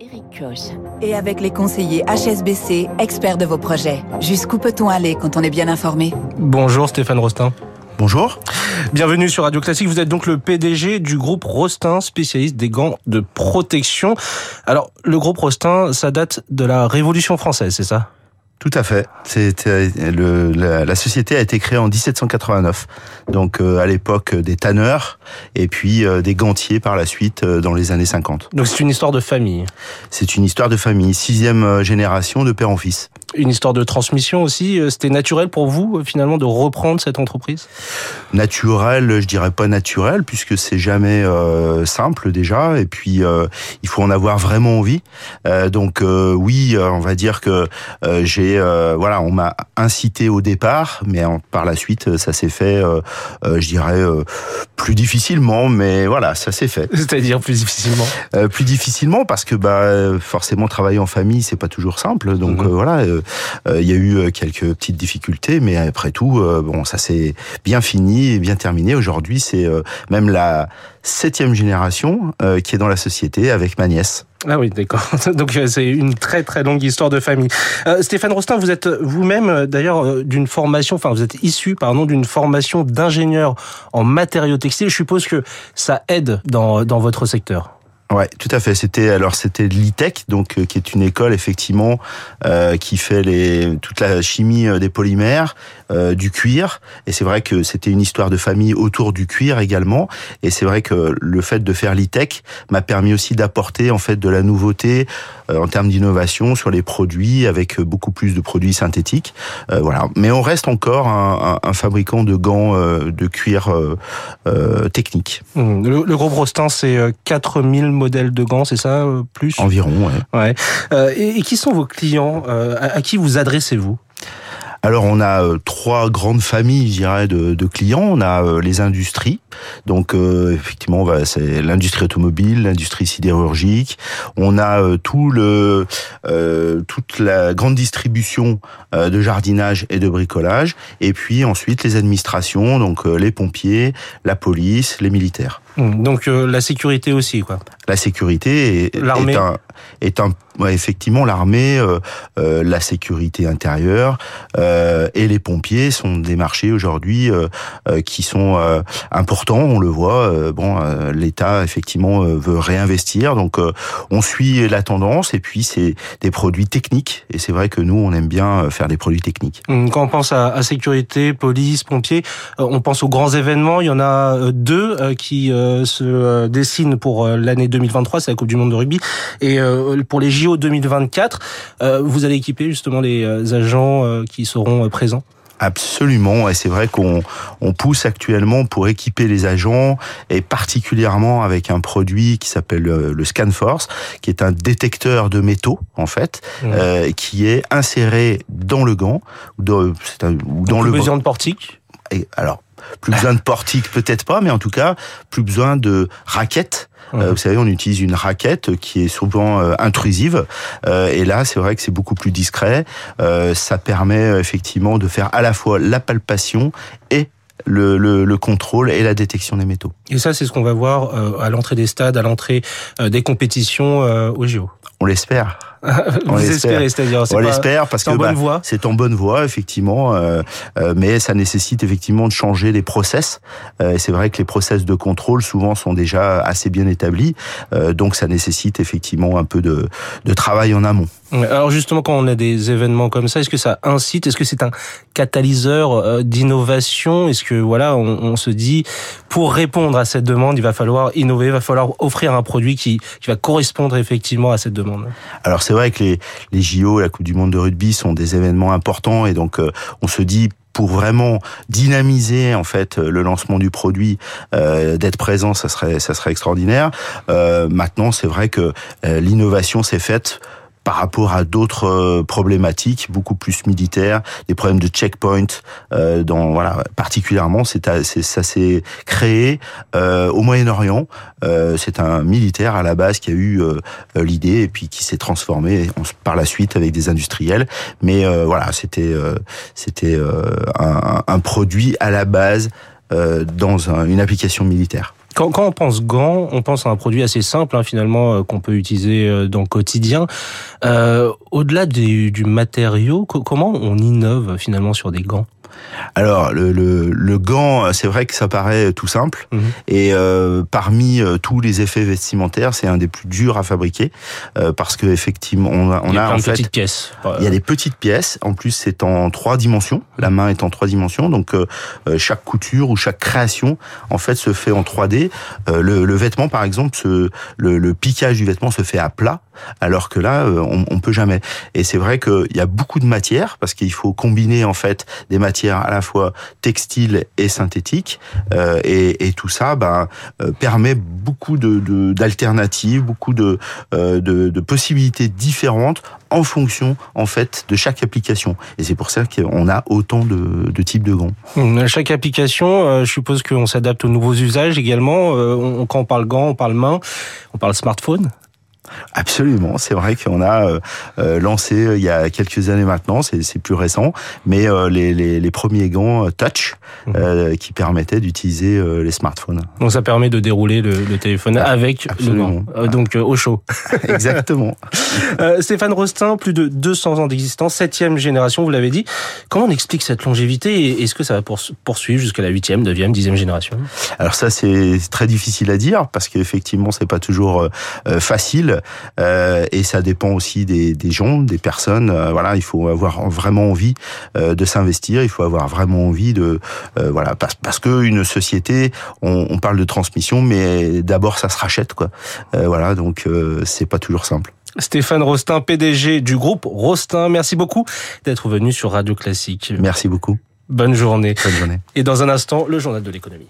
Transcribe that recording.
Eric Koch. Et avec les conseillers HSBC, experts de vos projets. Jusqu'où peut-on aller quand on est bien informé? Bonjour Stéphane Rostin. Bonjour. Bienvenue sur Radio Classique. Vous êtes donc le PDG du groupe Rostin, spécialiste des gants de protection. Alors, le groupe Rostin, ça date de la Révolution française, c'est ça? Tout à fait. C'était le, la, la, société a été créée en 1789, donc euh, à l'époque des tanneurs et puis euh, des gantiers par la suite euh, dans les années 50. Donc c'est une histoire de famille. C'est une histoire de famille, sixième euh, génération de père en fils. Une histoire de transmission aussi. Euh, C'était naturel pour vous finalement de reprendre cette entreprise? Naturel, je dirais pas naturel puisque c'est jamais euh, simple déjà et puis il faut en avoir vraiment envie. donc oui, on va dire que j'ai euh, voilà, on m'a incité au départ, mais en, par la suite, ça s'est fait, euh, euh, je dirais, plus difficilement, mais voilà, ça s'est fait. C'est-à-dire plus difficilement? Plus difficilement parce que bah forcément travailler en famille, c'est pas toujours simple. Donc mmh. voilà, il y a eu quelques petites difficultés, mais après tout, bon, ça s'est bien fini et bien terminé. Aujourd'hui, c'est même la septième génération qui est dans la société avec ma nièce. Ah oui, d'accord. Donc c'est une très très longue histoire de famille. Euh, Stéphane Rostin, vous êtes vous-même d'ailleurs d'une formation, enfin vous êtes issu, pardon, d'une formation d'ingénieur en matériaux textiles. Je suppose que ça aide dans, dans votre secteur. Ouais, tout à fait. C'était alors c'était l'ITEC, donc euh, qui est une école effectivement euh, qui fait les toute la chimie euh, des polymères, euh, du cuir. Et c'est vrai que c'était une histoire de famille autour du cuir également. Et c'est vrai que le fait de faire l'ITEC m'a permis aussi d'apporter en fait de la nouveauté en termes d'innovation sur les produits, avec beaucoup plus de produits synthétiques. Voilà. Mais on reste encore un, un, un fabricant de gants de cuir technique. Mmh. Le, le gros Brostin, c'est 4000 modèles de gants, c'est ça plus? Environ, ouais. ouais. Euh, et, et, qui sont vos clients euh, à, à, qui vous adressez-vous? Alors on a euh, trois grandes familles, je dirais, de, de clients. On a euh, les industries, donc euh, effectivement, bah, c'est l'industrie automobile, l'industrie sidérurgique. On a euh, tout le, euh, toute la grande distribution de jardinage et de bricolage, et puis ensuite les administrations, donc les pompiers, la police, les militaires. Donc la sécurité aussi, quoi. La sécurité est, est un, est un ouais, effectivement l'armée, euh, euh, la sécurité intérieure euh, et les pompiers sont des marchés aujourd'hui qui sont importants. On le voit. bon, l'État effectivement veut réinvestir, donc on suit la tendance. Et puis c'est des produits techniques. Et c'est vrai que nous, on aime bien faire des produits techniques. Quand on pense à, à sécurité, police, pompiers, on pense aux grands événements. Il y en a deux qui se dessinent pour l'année 2023, c'est la Coupe du Monde de rugby, et pour les JO 2024, euh, vous allez équiper justement les agents euh, qui seront présents? Absolument, et c'est vrai qu'on on pousse actuellement pour équiper les agents, et particulièrement avec un produit qui s'appelle le ScanForce, qui est un détecteur de métaux en fait, mmh. euh, qui est inséré dans le gant ou dans, un, ou dans le besoin de portique? Et alors plus besoin de portique peut-être pas, mais en tout cas plus besoin de raquettes. Mmh. Euh, vous savez, on utilise une raquette qui est souvent euh, intrusive, euh, et là c'est vrai que c'est beaucoup plus discret. Euh, ça permet effectivement de faire à la fois la palpation et le, le, le, contrôle et la détection des métaux. Et ça, c'est ce qu'on va voir euh, à l'entrée des stades, à l'entrée euh, des compétitions euh, au JO. On l'espère. On l'espère, c'est-à-dire on l'espère parce que bah, c'est en bonne voie effectivement, euh, euh, mais ça nécessite effectivement de changer les process. Euh, et c'est vrai que les process de contrôle souvent sont déjà assez bien établis, donc ça nécessite effectivement un peu de, de travail en amont. Alors justement, quand on a des événements comme ça, est-ce que ça incite Est-ce que c'est un catalyseur euh, d'innovation? Est-ce que voilà, on, on, se dit pour répondre à cette demande, il va falloir innover, il va falloir offrir un produit qui, qui va correspondre effectivement à cette demande? Alors c'est vrai que les, les JO, la Coupe du Monde de rugby sont des événements importants et donc euh, on se dit pour vraiment dynamiser en fait le lancement du produit, euh, d'être présent, ça serait ça serait extraordinaire. Euh, maintenant, c'est vrai que euh, l'innovation s'est faite par rapport à d'autres problématiques beaucoup plus militaires, des problèmes de checkpoint. Euh, dans voilà, particulièrement, c'est ça s'est créé euh, au Moyen-Orient. Euh, c'est un militaire à la base qui a eu euh, l'idée et puis qui s'est transformé par la suite avec des industriels. Mais euh, voilà, c'était c'était un, un, produit à la base dans un, une application militaire. Quand, quand on pense gants, on pense à un produit assez simple hein, finalement qu'on peut utiliser dans le quotidien. Euh, Au-delà du, du matériau, comment on innove finalement sur des gants? Alors le, le, le gant, c'est vrai que ça paraît tout simple mhm. et euh, parmi euh, tous les effets vestimentaires, c'est un des plus durs à fabriquer euh, parce que effectivement on a, on il a, en fait petites pièces. il y a des petites pièces. En plus, c'est en trois dimensions. La main est en trois dimensions, donc euh, euh, chaque couture ou chaque création en fait se fait en 3D. Le, le, vêtement, par exemple, se, le, le piquage du vêtement se fait à plat alors que là, on, on peut jamais. Et c'est vrai qu'il y a beaucoup de matières parce qu'il faut combiner en fait des matières à la fois textiles et synthétiques, euh, et, et, tout ça ben, euh, permet beaucoup de d'alternatives, beaucoup de, euh, de, de possibilités différentes en fonction en fait de chaque application. Et c'est pour ça qu'on a autant de, de, types de gants. Hum, chaque application, je suppose qu'on s'adapte aux nouveaux usages également. quand on parle gants, on parle main, on parle smartphone. Absolument, c'est vrai qu'on a euh, euh, lancé euh, il y a quelques années maintenant, c'est plus récent, mais les, les, les, premiers gants touch mhm. qui permettaient d'utiliser les smartphones. Donc ça permet de dérouler le, le téléphone ah, avec Absolument. le gant, donc au chaud. Exactement. Stéphane Rostin, plus de 200 ans d'existence, septième génération, vous l'avez dit. Comment on explique cette longévité et est-ce que ça va poursuivre jusqu'à la huitième, neuvième, dixième génération? Alors ça c'est très difficile à dire parce qu'effectivement c'est pas toujours facile. Euh, et ça dépend aussi des, des gens, des personnes. Euh, voilà, il faut avoir vraiment envie euh, de s'investir, il faut avoir vraiment envie de voilà parce, parce que une société, on, on parle de transmission, mais d'abord ça se rachète quoi. voilà, donc c'est pas toujours simple. Stéphane Rostin, PDG du groupe Rostin, merci beaucoup d'être venu sur Radio Classique. Merci beaucoup. Bonne journée. Bonne journée. Et dans un instant, le journal de l'économie.